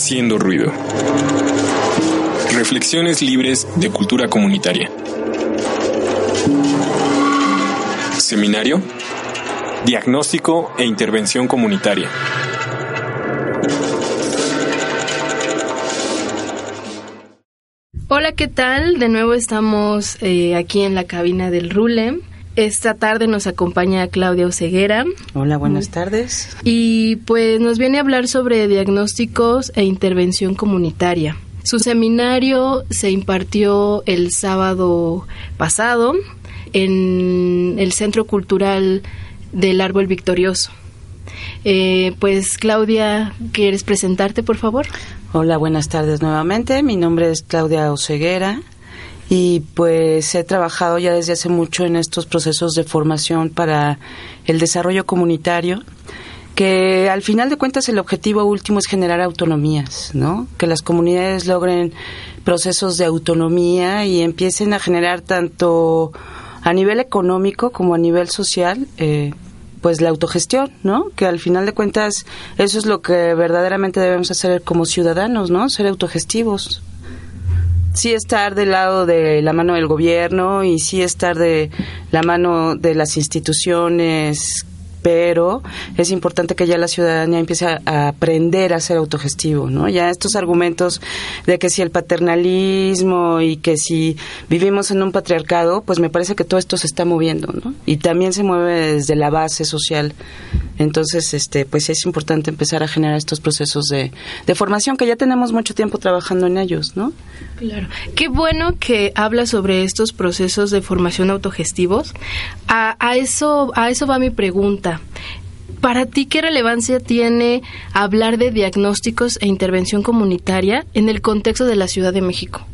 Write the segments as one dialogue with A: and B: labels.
A: Haciendo ruido. Reflexiones libres de cultura comunitaria. Seminario. Diagnóstico e intervención comunitaria.
B: Hola, ¿qué tal? De nuevo estamos eh, aquí en la cabina del RULEM. Esta tarde nos acompaña Claudia Oceguera.
C: Hola, buenas tardes.
B: Y pues nos viene a hablar sobre diagnósticos e intervención comunitaria. Su seminario se impartió el sábado pasado en el Centro Cultural del Árbol Victorioso. Eh, pues Claudia, ¿quieres presentarte, por favor?
C: Hola, buenas tardes nuevamente. Mi nombre es Claudia Oceguera y pues he trabajado ya desde hace mucho en estos procesos de formación para el desarrollo comunitario que al final de cuentas el objetivo último es generar autonomías, ¿no? Que las comunidades logren procesos de autonomía y empiecen a generar tanto a nivel económico como a nivel social eh, pues la autogestión, ¿no? Que al final de cuentas eso es lo que verdaderamente debemos hacer como ciudadanos, ¿no? Ser autogestivos. Sí estar del lado de la mano del gobierno y sí estar de la mano de las instituciones pero es importante que ya la ciudadanía empiece a, aprender a ser autogestivo, ¿no? Ya estos argumentos de que si el paternalismo y que si vivimos en un patriarcado, pues me parece que todo esto se está moviendo, ¿no? Y también se mueve desde la base social. Entonces, este, pues es importante empezar a generar estos procesos de, de formación que ya tenemos mucho tiempo trabajando en ellos, ¿no?
B: Claro. Qué bueno que habla sobre estos procesos de formación autogestivos. A, a eso, a eso va mi pregunta. Para ti, ¿qué relevancia tiene hablar de diagnósticos e intervención comunitaria en el contexto de la Ciudad de México?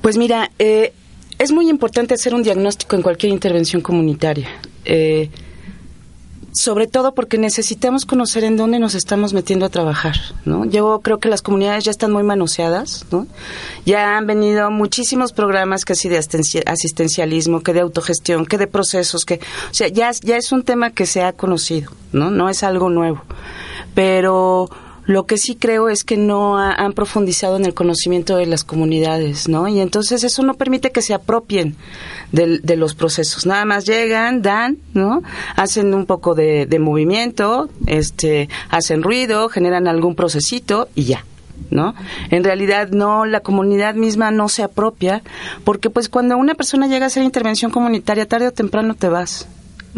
C: Pues mira, eh, es muy importante hacer un diagnóstico en cualquier intervención comunitaria. Eh, sobre todo porque necesitamos conocer en dónde nos estamos metiendo a trabajar, ¿no? Yo creo que las comunidades ya están muy manoseadas, ¿no? Ya han venido muchísimos programas casi de asistencialismo, que de autogestión, que de procesos, que, o sea, ya, ya es un tema que se ha conocido, ¿no? No es algo nuevo. Pero lo que sí creo es que no han profundizado en el conocimiento de las comunidades, ¿no? Y entonces eso no permite que se apropien de, los procesos. Nada más llegan, dan, ¿no? Hacen un poco de, de movimiento, este, hacen ruido, generan algún procesito y ya. ¿no? En realidad no, la comunidad misma no se apropia, porque pues cuando una persona llega a hacer intervención comunitaria, tarde o temprano te vas,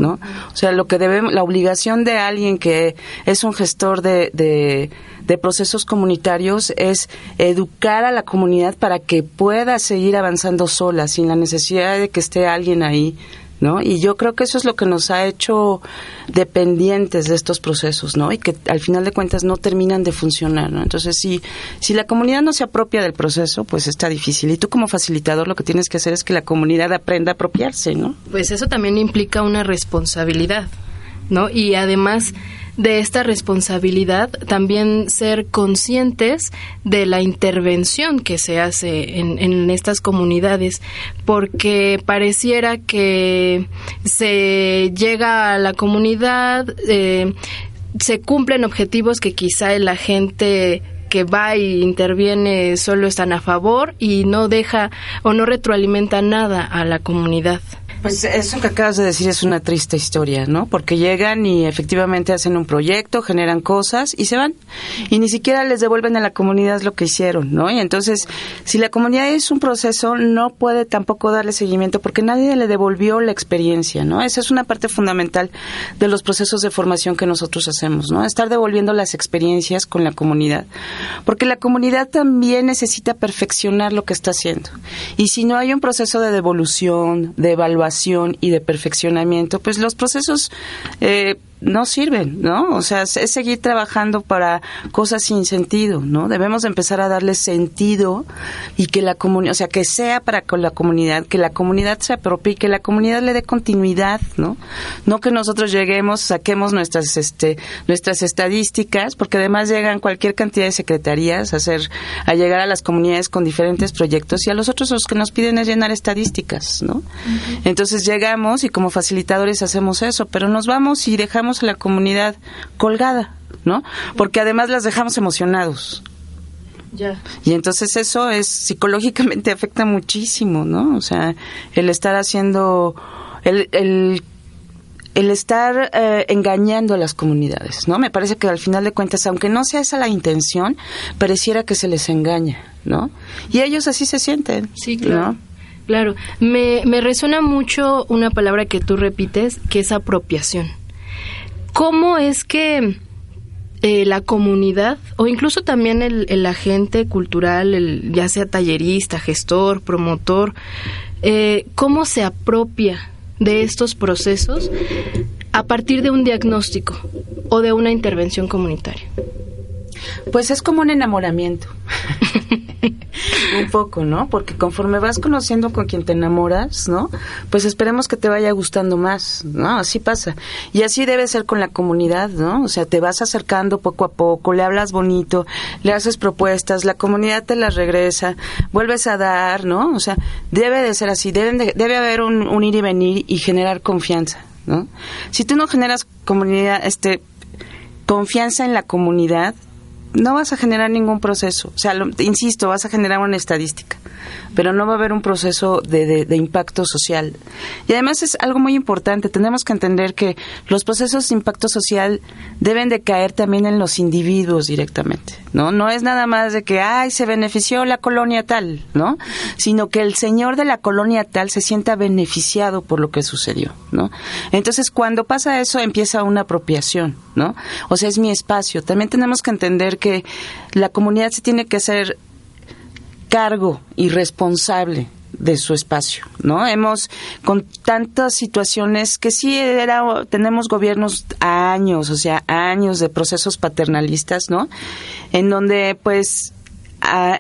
C: ¿no? O sea, lo que debemos, la obligación de alguien que es un gestor de, de, de, procesos comunitarios es educar a la comunidad para que pueda seguir avanzando sola, sin la necesidad de que esté alguien ahí ¿no? Y yo creo que eso es lo que nos ha hecho dependientes de estos procesos, ¿no? Y que al final de cuentas no terminan de funcionar, ¿no? Entonces, si, si la comunidad no se apropia del proceso, pues está difícil. Y tú como facilitador lo que tienes que hacer es que la comunidad aprenda a apropiarse, ¿no?
B: Pues eso también implica una responsabilidad, ¿no? Y además de esta responsabilidad también ser conscientes de la intervención que se hace en, estas comunidades, porque pareciera que se llega a la comunidad, eh, se cumplen objetivos que quizá la gente que va y interviene solo están a favor y no deja o no retroalimenta nada a la comunidad.
C: Pues eso que acabas de decir es una triste historia, ¿no? Porque llegan y efectivamente hacen un proyecto, generan cosas y se van. Y ni siquiera les devuelven a la comunidad lo que hicieron, ¿no? Y entonces, si la comunidad es un proceso, no puede tampoco darle seguimiento porque nadie le devolvió la experiencia, ¿no? Esa es una parte fundamental de los procesos de formación que nosotros hacemos, ¿no? Estar devolviendo las experiencias con la comunidad. Porque la comunidad también necesita perfeccionar lo que está haciendo. Y si no hay un proceso de devolución, de evaluación, y de perfeccionamiento, pues los procesos eh, no sirven, ¿no? O sea, es seguir trabajando para cosas sin sentido, ¿no? Debemos empezar a darle sentido y que la comunidad, o sea, que sea para con la comunidad, que la comunidad se apropie y que la comunidad le dé continuidad, ¿no? No que nosotros lleguemos, saquemos nuestras, este, nuestras estadísticas, porque además llegan cualquier cantidad de secretarías a hacer, a llegar a las comunidades con diferentes proyectos y a los otros los que nos piden es llenar estadísticas, ¿no? Entonces llegamos y como facilitadores hacemos eso, pero nos vamos y dejamos a la comunidad colgada, ¿no? Porque además las dejamos emocionados, Ya. Y entonces eso es psicológicamente afecta muchísimo, ¿no? O sea, el estar haciendo, el, el, el estar eh, engañando a las comunidades, ¿no? Me parece que al final de cuentas, aunque no sea esa la intención, pareciera que se les engaña, ¿no? Y ellos así se sienten.
B: Sí, claro. Claro, me, me resuena mucho una palabra que tú repites, que es apropiación. ¿Cómo es que eh, la comunidad o incluso también el, agente cultural, el, ya sea tallerista, gestor, promotor, eh, cómo se apropia de estos procesos a partir de un diagnóstico o de una intervención comunitaria?
C: Pues es como un enamoramiento. un poco, ¿no? Porque conforme vas conociendo con quien te enamoras, ¿no? Pues esperemos que te vaya gustando más, ¿no? Así pasa. Y así debe ser con la comunidad, ¿no? O sea, te vas acercando poco a poco, le hablas bonito, le haces propuestas, la comunidad te las regresa, vuelves a dar, ¿no? O sea, debe de ser así, debe, debe haber un, un ir y venir y generar confianza, ¿no? Si tú no generas comunidad, este, confianza en la comunidad, no vas a generar ningún proceso. O sea, insisto, vas a generar una estadística, pero no va a haber un proceso de, de, impacto social. Y además es algo muy importante. Tenemos que entender que los procesos de impacto social deben de caer también en los individuos directamente, ¿no? No es nada más de que, ay, se benefició la colonia tal, ¿no? Sino que el señor de la colonia tal se sienta beneficiado por lo que sucedió, ¿no? Entonces, cuando pasa eso, empieza una apropiación, ¿no? O sea, es mi espacio. También tenemos que entender que la comunidad se tiene que hacer cargo y responsable de su espacio, ¿no? Hemos con tantas situaciones que sí era tenemos gobiernos años, o sea, años de procesos paternalistas, ¿no? En donde pues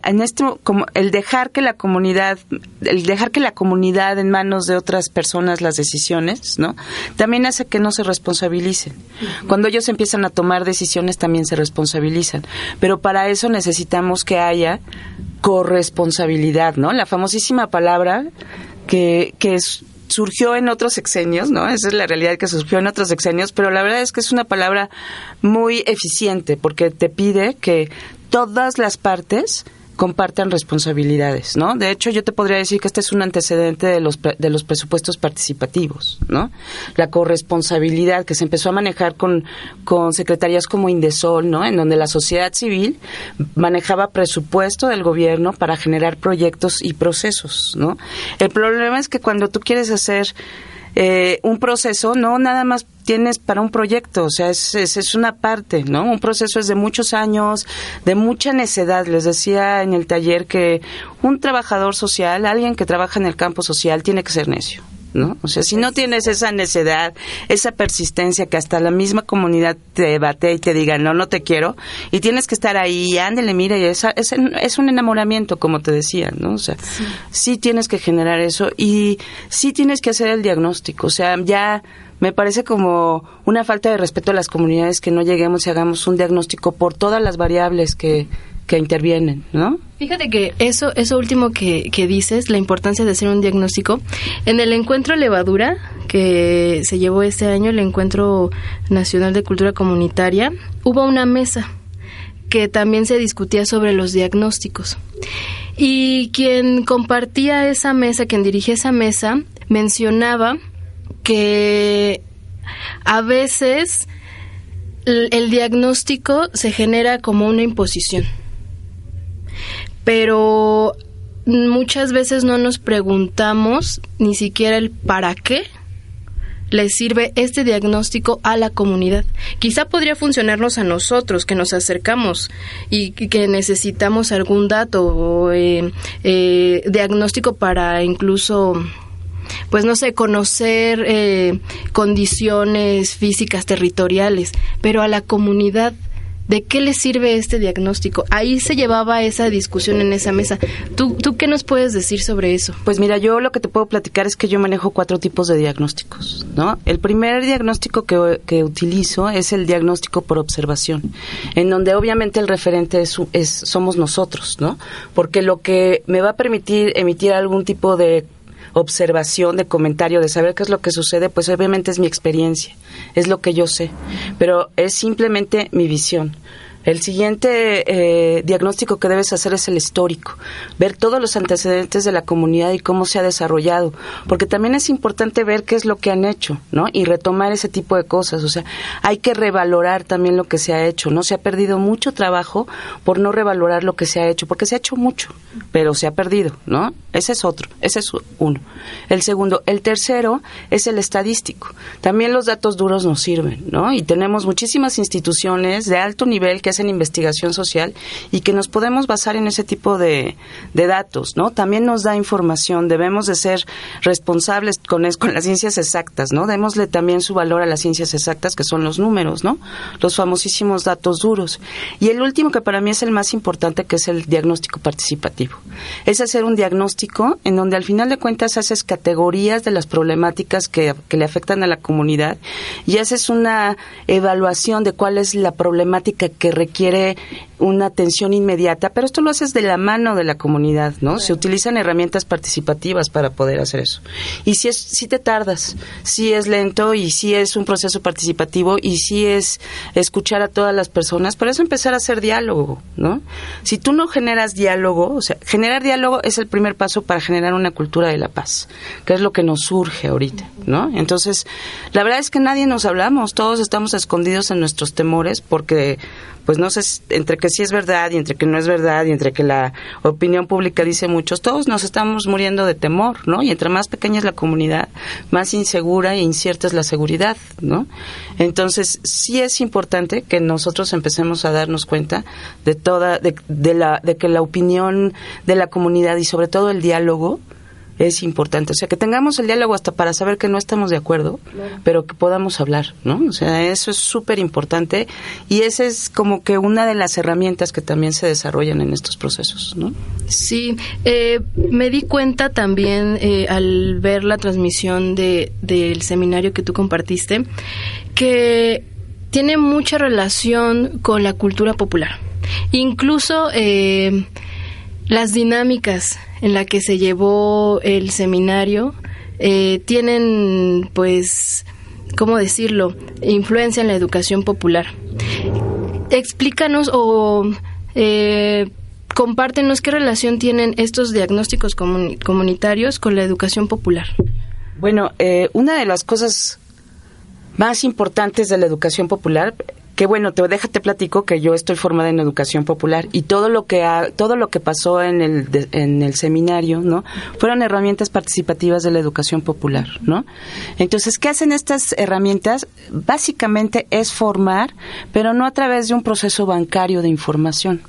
C: en esto como el dejar que la comunidad el dejar que la comunidad en manos de otras personas las decisiones no también hace que no se responsabilicen cuando ellos empiezan a tomar decisiones también se responsabilizan pero para eso necesitamos que haya corresponsabilidad no la famosísima palabra que que surgió en otros sexenios, ¿no? Esa es la realidad que surgió en otros sexenios, pero la verdad es que es una palabra muy eficiente porque te pide que todas las partes compartan responsabilidades, ¿no? De hecho, yo te podría decir que este es un antecedente de los, de los presupuestos participativos, ¿no? La corresponsabilidad que se empezó a manejar con, con secretarías como Indesol, ¿no? En donde la sociedad civil manejaba presupuesto del gobierno para generar proyectos y procesos, ¿no? El problema es que cuando tú quieres hacer eh, un proceso, no nada más tienes para un proyecto, o sea, es, es, una parte, ¿no? Un proceso es de muchos años, de mucha necedad. Les decía en el taller que un trabajador social, alguien que trabaja en el campo social, tiene que ser necio. ¿no? O sea, si no tienes esa necedad, esa persistencia que hasta la misma comunidad te bate y te diga, no, no te quiero, y tienes que estar ahí, ándele, mira, y es, es, un enamoramiento, como te decía, ¿no? O sea, sí. tienes que generar eso y sí tienes que hacer el diagnóstico, o sea, ya me parece como una falta de respeto a las comunidades que no lleguemos y hagamos un diagnóstico por todas las variables que, que intervienen, ¿no?
B: Fíjate que eso, eso último que, que, dices, la importancia de hacer un diagnóstico, en el encuentro levadura que se llevó este año, el encuentro nacional de cultura comunitaria, hubo una mesa que también se discutía sobre los diagnósticos. Y quien compartía esa mesa, quien dirigía esa mesa, mencionaba que a veces el diagnóstico se genera como una imposición pero muchas veces no nos preguntamos ni siquiera el para qué le sirve este diagnóstico a la comunidad. Quizá podría funcionarnos a nosotros que nos acercamos y que necesitamos algún dato o eh, eh, diagnóstico para incluso pues no sé, conocer eh, condiciones físicas territoriales, pero a la comunidad ¿De qué le sirve este diagnóstico? Ahí se llevaba esa discusión en esa mesa. ¿Tú, ¿Tú qué nos puedes decir sobre eso?
C: Pues mira, yo lo que te puedo platicar es que yo manejo cuatro tipos de diagnósticos, ¿no? El primer diagnóstico que, que utilizo es el diagnóstico por observación, en donde obviamente el referente es, es, somos nosotros, ¿no? Porque lo que me va a permitir emitir algún tipo de observación, de comentario, de saber qué es lo que sucede, pues obviamente es mi experiencia, es lo que yo sé, pero es simplemente mi visión. El siguiente eh, diagnóstico que debes hacer es el histórico, ver todos los antecedentes de la comunidad y cómo se ha desarrollado, porque también es importante ver qué es lo que han hecho, ¿no? Y retomar ese tipo de cosas, o sea, hay que revalorar también lo que se ha hecho, ¿no? Se ha perdido mucho trabajo por no revalorar lo que se ha hecho, porque se ha hecho mucho, pero se ha perdido, ¿no? Ese es otro, ese es uno. El segundo, el tercero es el estadístico. También los datos duros nos sirven, ¿no? Y tenemos muchísimas instituciones de alto nivel que hacen investigación social y que nos podemos basar en ese tipo de, datos, ¿no? También nos da información, debemos de ser responsables con, con las ciencias exactas, ¿no? Démosle también su valor a las ciencias exactas, que son los números, ¿no? Los famosísimos datos duros. Y el último, que para mí es el más importante, que es el diagnóstico participativo. Es hacer un diagnóstico en donde al final de cuentas haces categorías de las problemáticas que, que le afectan a la comunidad y haces una evaluación de cuál es la problemática que requiere una atención inmediata, pero esto lo haces de la mano de la comunidad, ¿no? Se utilizan herramientas participativas para poder hacer eso. Y si es si te tardas, si es lento y si es un proceso participativo y si es escuchar a todas las personas, por eso empezar a hacer diálogo, ¿no? Si tú no generas diálogo, o sea, generar diálogo es el primer paso para generar una cultura de la paz, que es lo que nos surge ahorita, ¿no? Entonces, la verdad es que nadie nos hablamos, todos estamos escondidos en nuestros temores porque pues no sé, entre que sí es verdad y entre que no es verdad y entre que la opinión pública dice muchos, todos nos estamos muriendo de temor, ¿no? Y entre más pequeña es la comunidad, más insegura e incierta es la seguridad, ¿no? Entonces, sí es importante que nosotros empecemos a darnos cuenta de toda, de, de la, de que la opinión de la comunidad y sobre todo el diálogo, es importante. O sea, que tengamos el diálogo hasta para saber que no estamos de acuerdo, pero que podamos hablar, ¿no? O sea, eso es súper importante y esa es como que una de las herramientas que también se desarrollan en estos procesos, ¿no?
B: Sí, eh, me di cuenta también eh, al ver la transmisión de, del seminario que tú compartiste que tiene mucha relación con la cultura popular. Incluso eh, las dinámicas en la que se llevó el seminario eh, tienen, pues, ¿cómo decirlo?, influencia en la educación popular. Explícanos o eh, compártenos qué relación tienen estos diagnósticos comunitarios con la educación popular.
C: Bueno, eh, una de las cosas más importantes de la educación popular que bueno, te déjate platico que yo estoy formada en educación popular y todo lo que todo lo que pasó en el en el seminario, ¿no? Fueron herramientas participativas de la educación popular, ¿no? Entonces, ¿qué hacen estas herramientas? Básicamente es formar, pero no a través de un proceso bancario de información.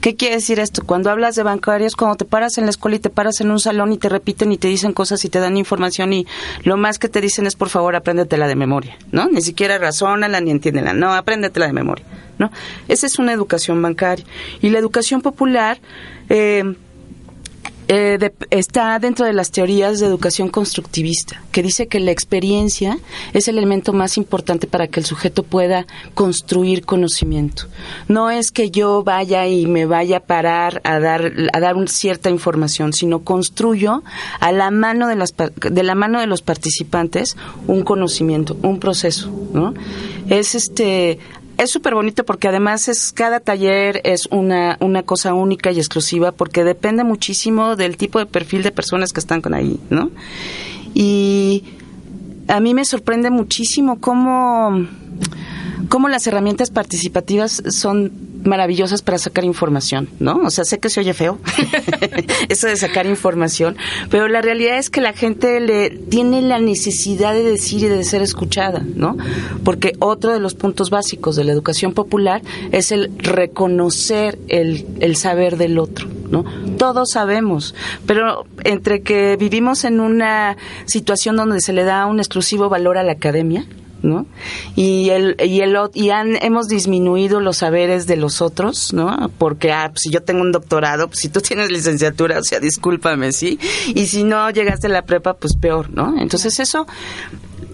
C: ¿Qué quiere decir esto? Cuando hablas de bancarios, cuando te paras en la escuela y te paras en un salón y te repiten y te dicen cosas y te dan información y lo más que te dicen es por favor apréndetela de memoria, ¿no? Ni siquiera razónala ni entiéndela, no, apréndetela de memoria, ¿no? Esa es una educación bancaria. Y la educación popular eh, eh, está dentro de las teorías de educación constructivista, que dice que la experiencia es el elemento más importante para que el sujeto pueda construir conocimiento. No es que yo vaya y me vaya a parar a dar a dar cierta información, sino construyo a la mano de las de la mano de los participantes un conocimiento, un proceso, ¿no? Es este es súper bonito porque además es cada taller es una, una cosa única y exclusiva porque depende muchísimo del tipo de perfil de personas que están con ahí, ¿no? Y a mí me sorprende muchísimo cómo, cómo las herramientas participativas son maravillosas para sacar información, ¿no? O sea, sé que se oye feo eso de sacar información, pero la realidad es que la gente le tiene la necesidad de decir y de ser escuchada, ¿no? Porque otro de los puntos básicos de la educación popular es el reconocer el, el saber del otro, ¿no? Todos sabemos, pero entre que vivimos en una situación donde se le da un exclusivo valor a la academia, ¿no? Y el y el y han, hemos disminuido los saberes de los otros, ¿no? Porque ah, pues, si yo tengo un doctorado, pues si tú tienes licenciatura, o sea, discúlpame, ¿sí? Y si no llegaste a la prepa, pues peor, ¿no? Entonces eso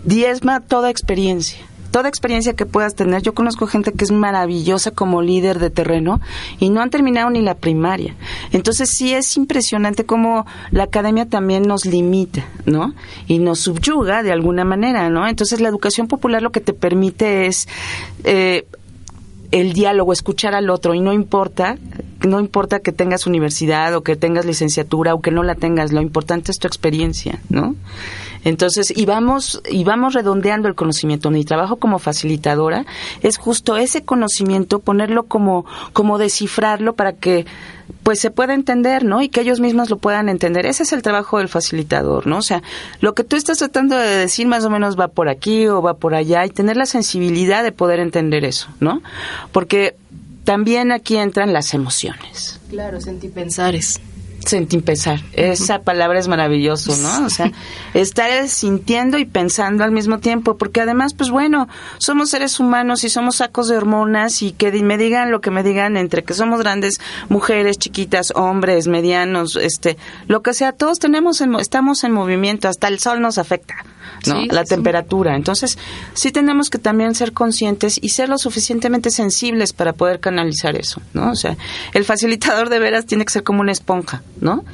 C: diezma toda experiencia toda experiencia que puedas tener. Yo conozco gente que es maravillosa como líder de terreno y no han terminado ni la primaria. Entonces sí es impresionante cómo la academia también nos limita, ¿no? Y nos subyuga de alguna manera, ¿no? Entonces la educación popular lo que te permite es eh, el diálogo, escuchar al otro y no importa, no importa que tengas universidad o que tengas licenciatura o que no la tengas, lo importante es tu experiencia, ¿no? Entonces, y vamos, y vamos redondeando el conocimiento. Mi trabajo como facilitadora es justo ese conocimiento, ponerlo como, como descifrarlo para que pues se pueda entender, ¿no? Y que ellos mismos lo puedan entender. Ese es el trabajo del facilitador, ¿no? O sea, lo que tú estás tratando de decir más o menos va por aquí o va por allá y tener la sensibilidad de poder entender eso, ¿no? Porque también aquí entran las emociones.
B: Claro, sentipensares
C: sentir pensar. Esa palabra es maravilloso, ¿no? O sea, estar sintiendo y pensando al mismo tiempo, porque además, pues bueno, somos seres humanos y somos sacos de hormonas y que me digan lo que me digan entre que somos grandes mujeres, chiquitas, hombres, medianos, este, lo que sea, todos tenemos, estamos en movimiento, hasta el sol nos afecta. ¿No? la temperatura. Entonces, sí tenemos que también ser conscientes y ser lo suficientemente sensibles para poder canalizar eso, ¿no? O sea, el facilitador de veras tiene que ser como una esponja, ¿no?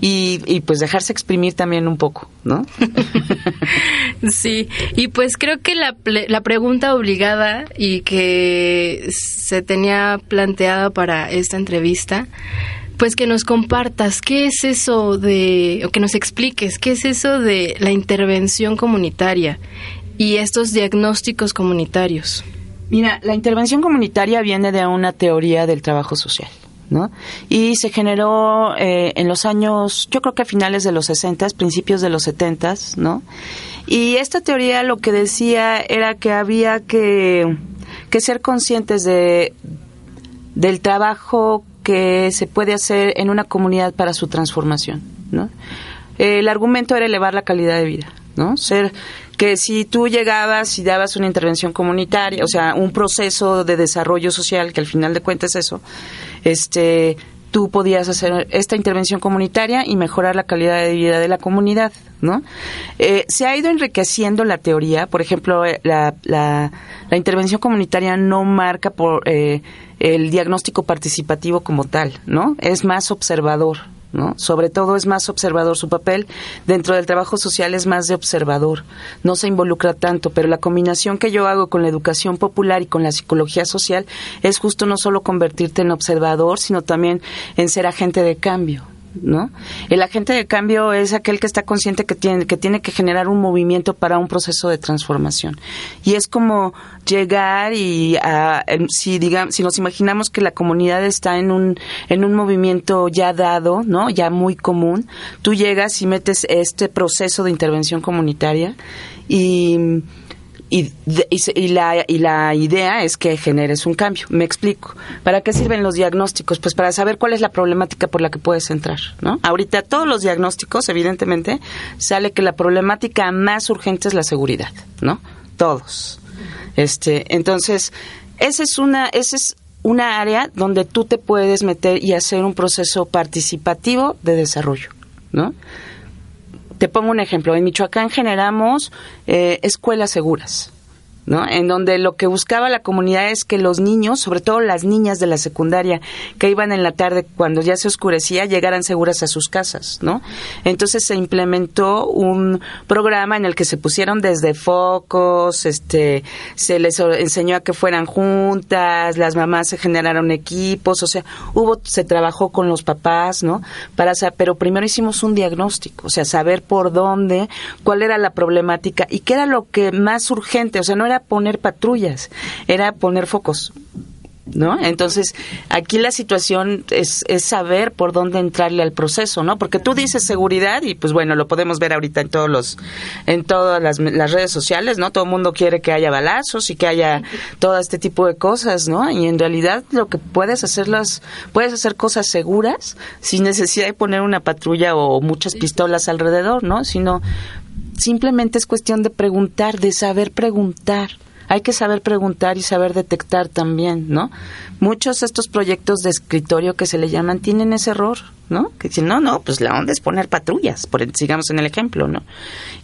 C: Y, y pues dejarse exprimir también un poco, ¿no?
B: sí, y pues creo que la, la pregunta obligada y que se tenía planteada para esta entrevista pues que nos compartas qué es eso de, o que nos expliques qué es eso de la intervención comunitaria y estos diagnósticos comunitarios.
C: Mira, la intervención comunitaria viene de una teoría del trabajo social. ¿no? Y se generó eh, en los años, yo creo que a finales de los 60, principios de los 70, ¿no? Y esta teoría lo que decía era que había que, que ser conscientes de, del trabajo que se puede hacer en una comunidad para su transformación, ¿no? El argumento era elevar la calidad de vida, ¿no? Ser que si tú llegabas y dabas una intervención comunitaria, o sea, un proceso de desarrollo social, que al final de cuentas es eso, este, tú podías hacer esta intervención comunitaria y mejorar la calidad de vida de la comunidad, ¿no? Eh, se ha ido enriqueciendo la teoría, por ejemplo, eh, la, la, intervención comunitaria no marca por eh, el diagnóstico participativo como tal, ¿no? Es más observador, ¿no? Sobre todo es más observador su papel dentro del trabajo social es más de observador, no se involucra tanto, pero la combinación que yo hago con la educación popular y con la psicología social es justo no solo convertirte en observador, sino también en ser agente de cambio, ¿no? El agente de cambio es aquel que está consciente que tiene que tiene que generar un movimiento para un proceso de transformación. Y es como llegar y si digamos si nos imaginamos que la comunidad está en un en un movimiento ya dado, ¿no? Ya muy común, tú llegas y metes este proceso de intervención comunitaria y y, y, la, y la idea es que generes un cambio. Me explico. ¿Para qué sirven los diagnósticos? Pues para saber cuál es la problemática por la que puedes entrar, ¿no? Ahorita todos los diagnósticos, evidentemente, sale que la problemática más urgente es la seguridad, ¿no? Todos. Este, entonces, esa es una, esa es una área donde tú te puedes meter y hacer un proceso participativo de desarrollo, ¿no? Te pongo un ejemplo. En Michoacán generamos eh, escuelas seguras. ¿No? En donde lo que buscaba la comunidad es que los niños, sobre todo las niñas de la secundaria que iban en la tarde cuando ya se oscurecía, llegaran seguras a sus casas, ¿no? Entonces se implementó un programa en el que se pusieron desde focos, este, se les enseñó a que fueran juntas, las mamás se generaron equipos, o sea, hubo, se trabajó con los papás, ¿no? Para, pero primero hicimos un diagnóstico, o sea, saber por dónde, cuál era la problemática y qué era lo que más urgente, o sea, no era poner patrullas, era poner focos. ¿No? Entonces, aquí la situación es, es, saber por dónde entrarle al proceso, ¿no? Porque tú dices seguridad y pues bueno, lo podemos ver ahorita en todos los en todas las, las redes sociales, ¿no? Todo el mundo quiere que haya balazos y que haya todo este tipo de cosas, ¿no? Y en realidad lo que puedes hacerlas puedes hacer cosas seguras sin necesidad de poner una patrulla o muchas pistolas alrededor, ¿no? Sino simplemente es cuestión de preguntar, de saber preguntar. Hay que saber preguntar y saber detectar también, ¿no? Muchos de estos proyectos de escritorio que se le llaman tienen ese error, ¿no? Que dicen, no, no, pues la onda es poner patrullas, por, sigamos en el ejemplo, ¿no?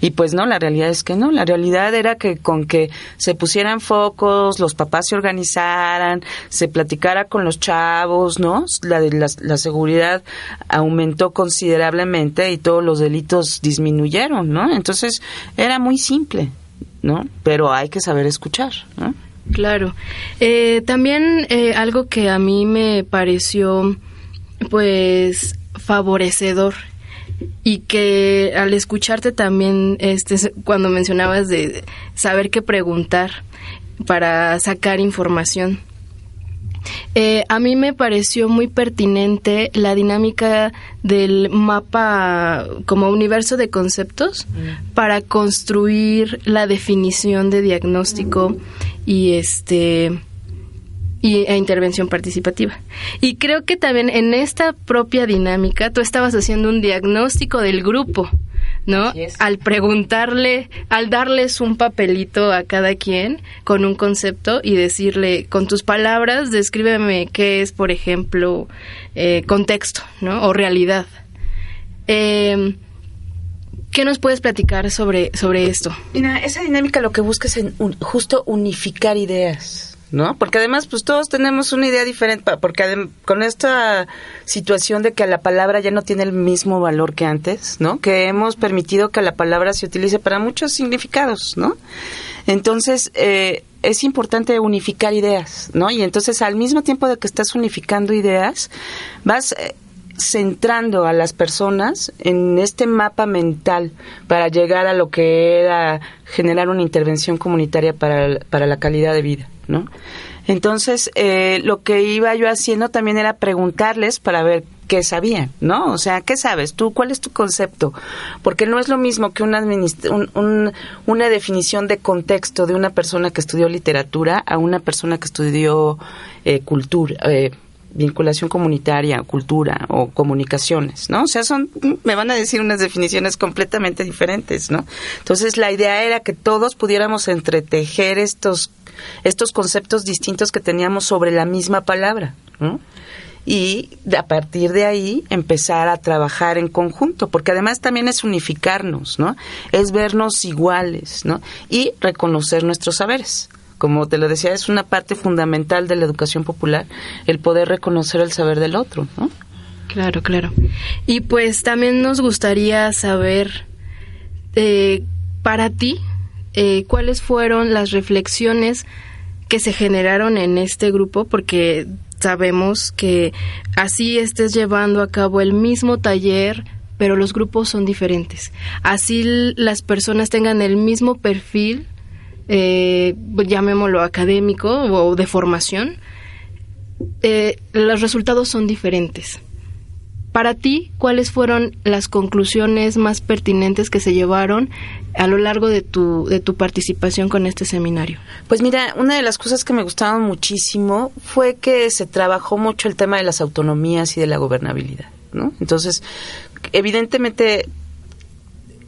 C: Y pues no, la realidad es que no, la realidad era que con que se pusieran focos, los papás se organizaran, se platicara con los chavos, ¿no? La, seguridad aumentó considerablemente y todos los delitos disminuyeron, ¿no? Entonces era muy simple, ¿no? Pero hay que saber escuchar.
B: Claro. Eh, también eh, algo que a mí me pareció, pues, favorecedor y que al escucharte también, este, cuando mencionabas de saber qué preguntar para sacar información. Eh, a mí me pareció muy pertinente la dinámica del mapa como universo de conceptos mm. para construir la definición de diagnóstico y este y, e intervención participativa. Y creo que también en esta propia dinámica tú estabas haciendo un diagnóstico del grupo, ¿no? Al preguntarle, al darles un papelito a cada quien con un concepto y decirle, con tus palabras, descríbeme qué es, por ejemplo, eh, contexto, ¿no? O realidad. Eh, ¿Qué nos puedes platicar sobre, sobre esto?
C: Mira, esa dinámica lo que busca es justo unificar ideas, ¿no? Porque además, pues todos tenemos una idea diferente, porque con esta situación de que la palabra ya no tiene el mismo valor que antes, ¿no? Que hemos permitido que la palabra se utilice para muchos significados, ¿no? Entonces, eh, es importante unificar ideas, ¿no? Y entonces, al mismo tiempo de que estás unificando ideas, vas eh, centrando a las personas en este mapa mental para llegar a lo que era generar una intervención comunitaria para, para la calidad de vida, ¿no? Entonces, eh, lo que iba yo haciendo también era preguntarles para ver qué sabían, ¿no? O sea, ¿qué sabes tú? ¿Cuál es tu concepto? Porque no es lo mismo que una, una definición de contexto de una persona que estudió literatura a una persona que estudió eh, cultura, eh, vinculación comunitaria, cultura o comunicaciones, ¿no? O sea, son, me van a decir unas definiciones completamente diferentes, ¿no? Entonces, la idea era que todos pudiéramos entretejer estos, estos conceptos distintos que teníamos sobre la misma palabra, y a partir de ahí empezar a trabajar en conjunto, porque además también es unificarnos, ¿no? Es vernos iguales, ¿no? Y reconocer nuestros saberes como te lo decía, es una parte fundamental de la educación popular, el poder reconocer el saber del otro, ¿no?
B: Claro, claro. Y pues también nos gustaría saber, eh, para ti, eh, cuáles fueron las reflexiones que se generaron en este grupo, porque sabemos que así estés llevando a cabo el mismo taller, pero los grupos son diferentes. Así las personas tengan el mismo perfil, eh, llamémoslo académico o de formación, eh, los resultados son diferentes. Para ti, ¿cuáles fueron las conclusiones más pertinentes que se llevaron a lo largo de tu, de tu participación con este seminario?
C: Pues mira, una de las cosas que me gustaban muchísimo fue que se trabajó mucho el tema de las autonomías y de la gobernabilidad, ¿no? Entonces, evidentemente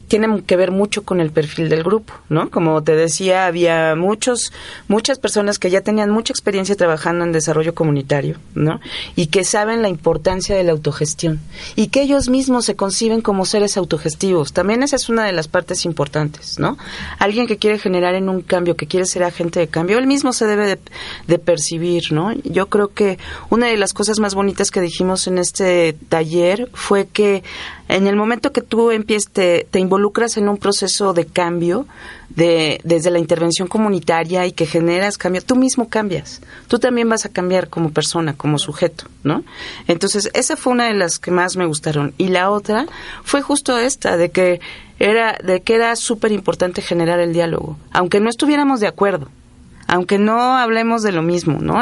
C: tiene que ver mucho con el perfil del grupo, ¿no? Como te decía, había muchos, muchas personas que ya tenían mucha experiencia trabajando en desarrollo comunitario, ¿no? Y que saben la importancia de la autogestión y que ellos mismos se conciben como seres autogestivos. También esa es una de las partes importantes, ¿no? Alguien que quiere generar en un cambio, que quiere ser agente de cambio, él mismo se debe de, de percibir, ¿no? Yo creo que una de las cosas más bonitas que dijimos en este taller fue que en el momento que tú empieces, te, involucras en un proceso de cambio, de, desde la intervención comunitaria y que generas cambio, tú mismo cambias. Tú también vas a cambiar como persona, como sujeto, ¿no? Entonces, esa fue una de las que más me gustaron. Y la otra fue justo esta, de que era, de que era súper importante generar el diálogo, aunque no estuviéramos de acuerdo aunque no hablemos de lo mismo, ¿no?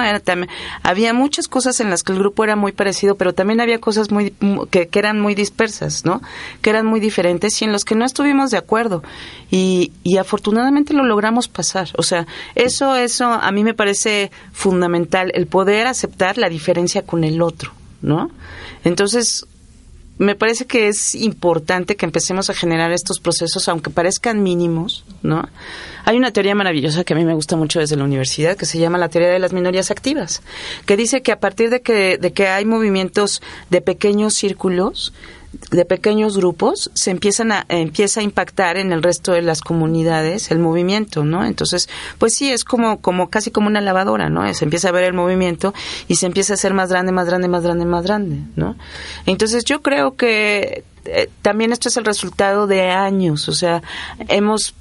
C: había muchas cosas en las que el grupo era muy parecido, pero también había cosas muy que, eran muy dispersas, ¿no? Que eran muy diferentes y en los que no estuvimos de acuerdo. Y, y afortunadamente lo logramos pasar. O sea, eso, eso a mí me parece fundamental, el poder aceptar la diferencia con el otro, ¿no? Entonces, me parece que es importante que empecemos a generar estos procesos, aunque parezcan mínimos, ¿no? Hay una teoría maravillosa que a mí me gusta mucho desde la universidad, que se llama la teoría de las minorías activas, que dice que a partir de que, de que hay movimientos de pequeños círculos, de pequeños grupos se empiezan a empieza a impactar en el resto de las comunidades el movimiento no entonces pues sí es como como casi como una lavadora no se empieza a ver el movimiento y se empieza a hacer más grande más grande más grande más grande no entonces yo creo que eh, también esto es el resultado de años o sea hemos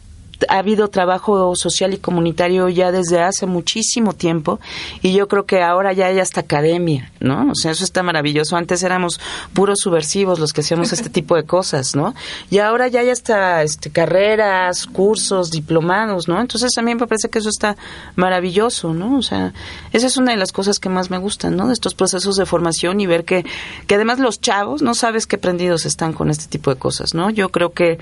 C: ha habido trabajo social y comunitario ya desde hace muchísimo tiempo y yo creo que ahora ya hay hasta academia, ¿no? O sea, eso está maravilloso. Antes éramos puros subversivos los que hacíamos este tipo de cosas, ¿no? Y ahora ya hay hasta este, carreras, cursos, diplomados, ¿no? Entonces a mí me parece que eso está maravilloso, ¿no? O sea, esa es una de las cosas que más me gustan, ¿no? De estos procesos de formación y ver que, que además los chavos no sabes qué prendidos están con este tipo de cosas, ¿no? Yo creo que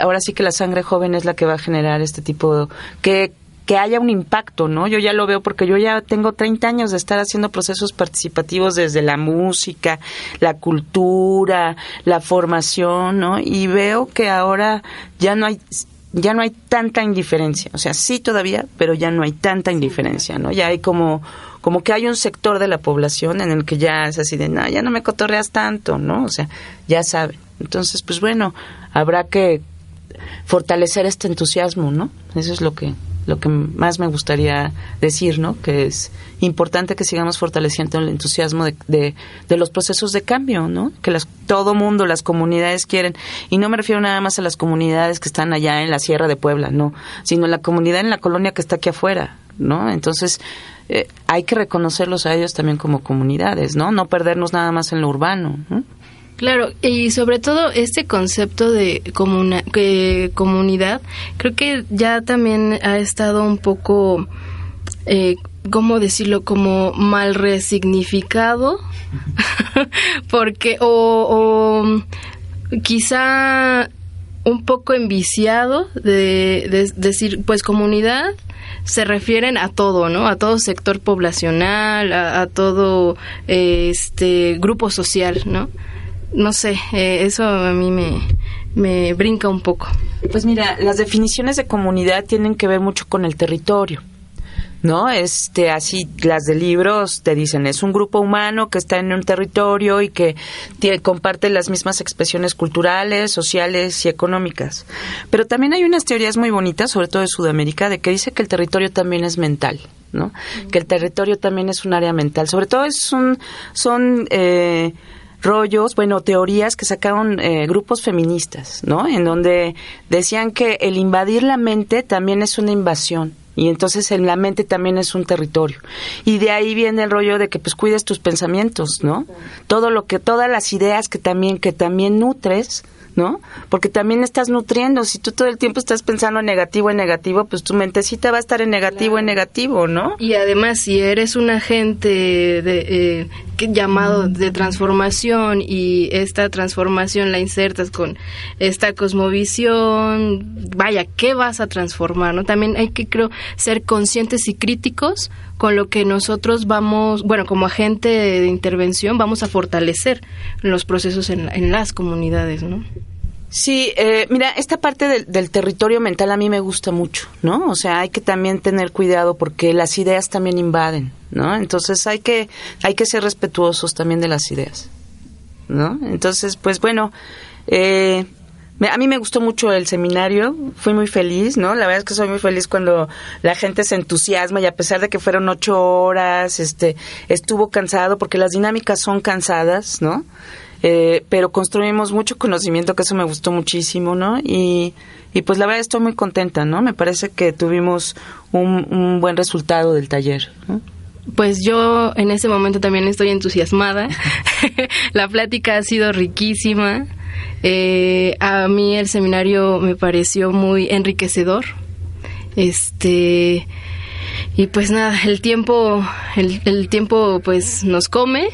C: ahora sí que la sangre joven es la que va a generar este tipo de, que que haya un impacto, ¿no? Yo ya lo veo porque yo ya tengo 30 años de estar haciendo procesos participativos desde la música, la cultura, la formación, ¿no? Y veo que ahora ya no hay ya no hay tanta indiferencia, o sea, sí todavía, pero ya no hay tanta indiferencia, ¿no? Ya hay como como que hay un sector de la población en el que ya es así de, no, ya no me cotorreas tanto, ¿no? O sea, ya saben. Entonces, pues bueno, habrá que fortalecer este entusiasmo, ¿no? Eso es lo que lo que más me gustaría decir, ¿no? Que es importante que sigamos fortaleciendo el entusiasmo de, de, los procesos de cambio, ¿no? Que las, todo mundo, las comunidades quieren. Y no me refiero nada más a las comunidades que están allá en la Sierra de Puebla, no, sino la comunidad en la colonia que está aquí afuera, ¿no? Entonces, eh, hay que reconocerlos a ellos también como comunidades, ¿no? No perdernos nada más en lo urbano, ¿no?
B: Claro, y sobre todo este concepto de comuna, que comunidad, creo que ya también ha estado un poco, eh, ¿cómo decirlo? Como mal resignificado, porque, o, o, quizá un poco enviciado de decir, pues comunidad se refieren a todo, ¿no? A todo sector poblacional, a, todo este grupo social, ¿no? No sé, eh, eso a mí me, me brinca un poco.
C: Pues mira, las definiciones de comunidad tienen que ver mucho con el territorio. ¿no? Este, así las de libros te dicen, es un grupo humano que está en un territorio y que comparte las mismas expresiones culturales, sociales y económicas. Pero también hay unas teorías muy bonitas, sobre todo de Sudamérica, de que dice que el territorio también es mental, ¿no? Que el territorio también es un área mental. Sobre todo es un, son, eh, rollos, bueno, teorías que sacaron eh, grupos feministas, ¿no? En donde decían que el invadir la mente también es una invasión y entonces en la mente también es un territorio y de ahí viene el rollo de que pues cuides tus pensamientos no todo lo que todas las ideas que también que también nutres ¿no? Porque también estás nutriendo. Si tú todo el tiempo estás pensando en negativo, en negativo, pues tu mentecita va a estar en negativo, en negativo, ¿no?
B: Y además, si eres un agente de, eh, llamado de transformación y esta transformación la insertas con esta cosmovisión, vaya, ¿qué vas a transformar? ¿no? También hay que, creo, ser conscientes y críticos con lo que nosotros vamos, bueno, como agente de intervención, vamos a fortalecer los procesos en, en las comunidades, ¿no?
C: Sí, eh, mira, esta parte del, territorio mental a mí me gusta mucho, ¿no? O sea, hay que también tener cuidado porque las ideas también invaden, ¿no? Entonces hay que, hay que ser respetuosos también de las ideas, ¿no? Entonces, pues bueno, eh, a mí me gustó mucho el seminario, fui muy feliz, ¿no? La verdad es que soy muy feliz cuando la gente se entusiasma y a pesar de que fueron ocho horas, este, estuvo cansado porque las dinámicas son cansadas, ¿no? Eh, pero construimos mucho conocimiento, que eso me gustó muchísimo, ¿no? Y, y pues la verdad estoy muy contenta, ¿no? Me parece que tuvimos un, un buen resultado del taller.
B: Pues yo en ese momento también estoy entusiasmada. la plática ha sido riquísima. Eh, a mí el seminario me pareció muy enriquecedor. Este y pues nada, el tiempo, el, el tiempo pues nos come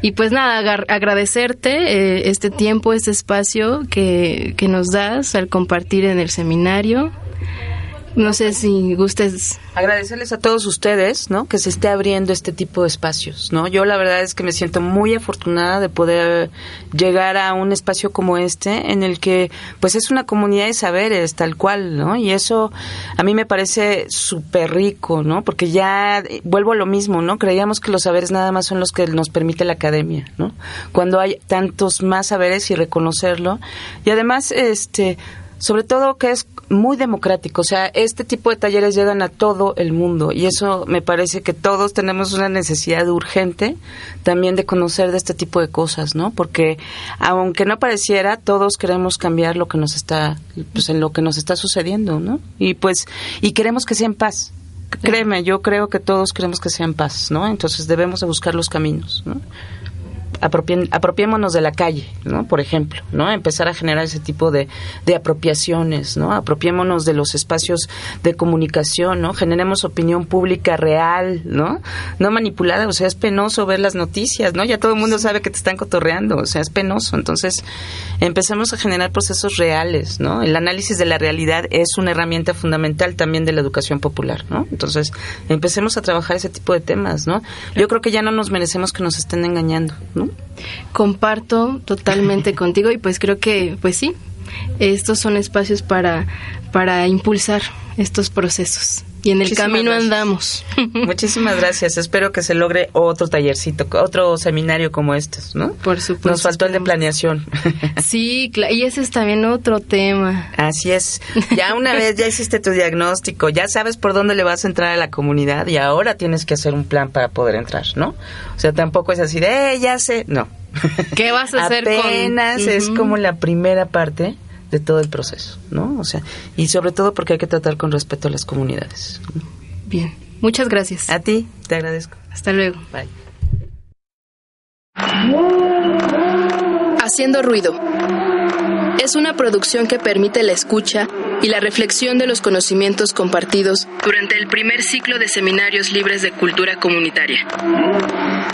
B: y pues nada, agradecerte eh, este tiempo, este espacio que, que nos das al compartir en el seminario. No sé si gustes.
C: Agradecerles a todos ustedes, ¿no? Que se esté abriendo este tipo de espacios, ¿no? Yo la verdad es que me siento muy afortunada de poder llegar a un espacio como este, en el que, pues, es una comunidad de saberes, tal cual, ¿no? Y eso a mí me parece súper rico, ¿no? Porque ya vuelvo a lo mismo, ¿no? Creíamos que los saberes nada más son los que nos permite la academia, ¿no? Cuando hay tantos más saberes y reconocerlo. Y además, este sobre todo que es muy democrático, o sea, este tipo de talleres llegan a todo el mundo y eso me parece que todos tenemos una necesidad urgente también de conocer de este tipo de cosas, ¿no? Porque aunque no pareciera, todos queremos cambiar lo que nos está, pues en lo que nos está sucediendo, ¿no? Y pues, y queremos que sea en paz. Créeme, yo creo que todos queremos que sea en paz, ¿no? Entonces debemos de buscar los caminos, ¿no? Apropiémonos de la calle, ¿no? Por ejemplo, ¿no? Empezar a generar ese tipo de, de apropiaciones, ¿no? Apropiémonos de los espacios de comunicación, ¿no? Generemos opinión pública real, ¿no? No manipulada, o sea, es penoso ver las noticias, ¿no? Ya todo el mundo sabe que te están cotorreando, o sea, es penoso. Entonces, empecemos a generar procesos reales, ¿no? El análisis de la realidad es una herramienta fundamental también de la educación popular, ¿no? Entonces, empecemos a trabajar ese tipo de temas, ¿no? Yo creo que ya no nos merecemos que nos estén engañando, ¿no?
B: Comparto totalmente contigo y pues creo que, pues sí, estos son espacios para, para impulsar estos procesos. Y en el camino andamos.
C: Muchísimas gracias. Espero que se logre otro tallercito, otro seminario como estos, ¿no?
B: Por supuesto.
C: Nos faltó el de planeación.
B: Sí, y ese es también otro tema.
C: Así es. Ya una vez ya hiciste tu diagnóstico, ya sabes por dónde le vas a entrar a la comunidad y ahora tienes que hacer un plan para poder entrar, ¿no? O sea, tampoco es así de, eh, ya sé. No.
B: ¿Qué vas a hacer
C: Apenas es como la primera parte de todo el proceso, ¿no? O sea, y sobre todo porque hay que tratar con respeto a las comunidades.
B: Bien, muchas gracias.
C: A ti, te agradezco.
B: Hasta luego.
C: Bye.
B: Haciendo ruido. Es una producción que permite la escucha y la reflexión de los conocimientos compartidos durante el primer ciclo de seminarios libres de cultura comunitaria.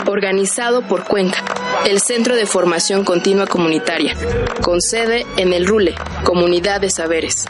B: Organizado por Cuenca, el Centro de Formación Continua Comunitaria, con sede en el RULE, Comunidad de Saberes.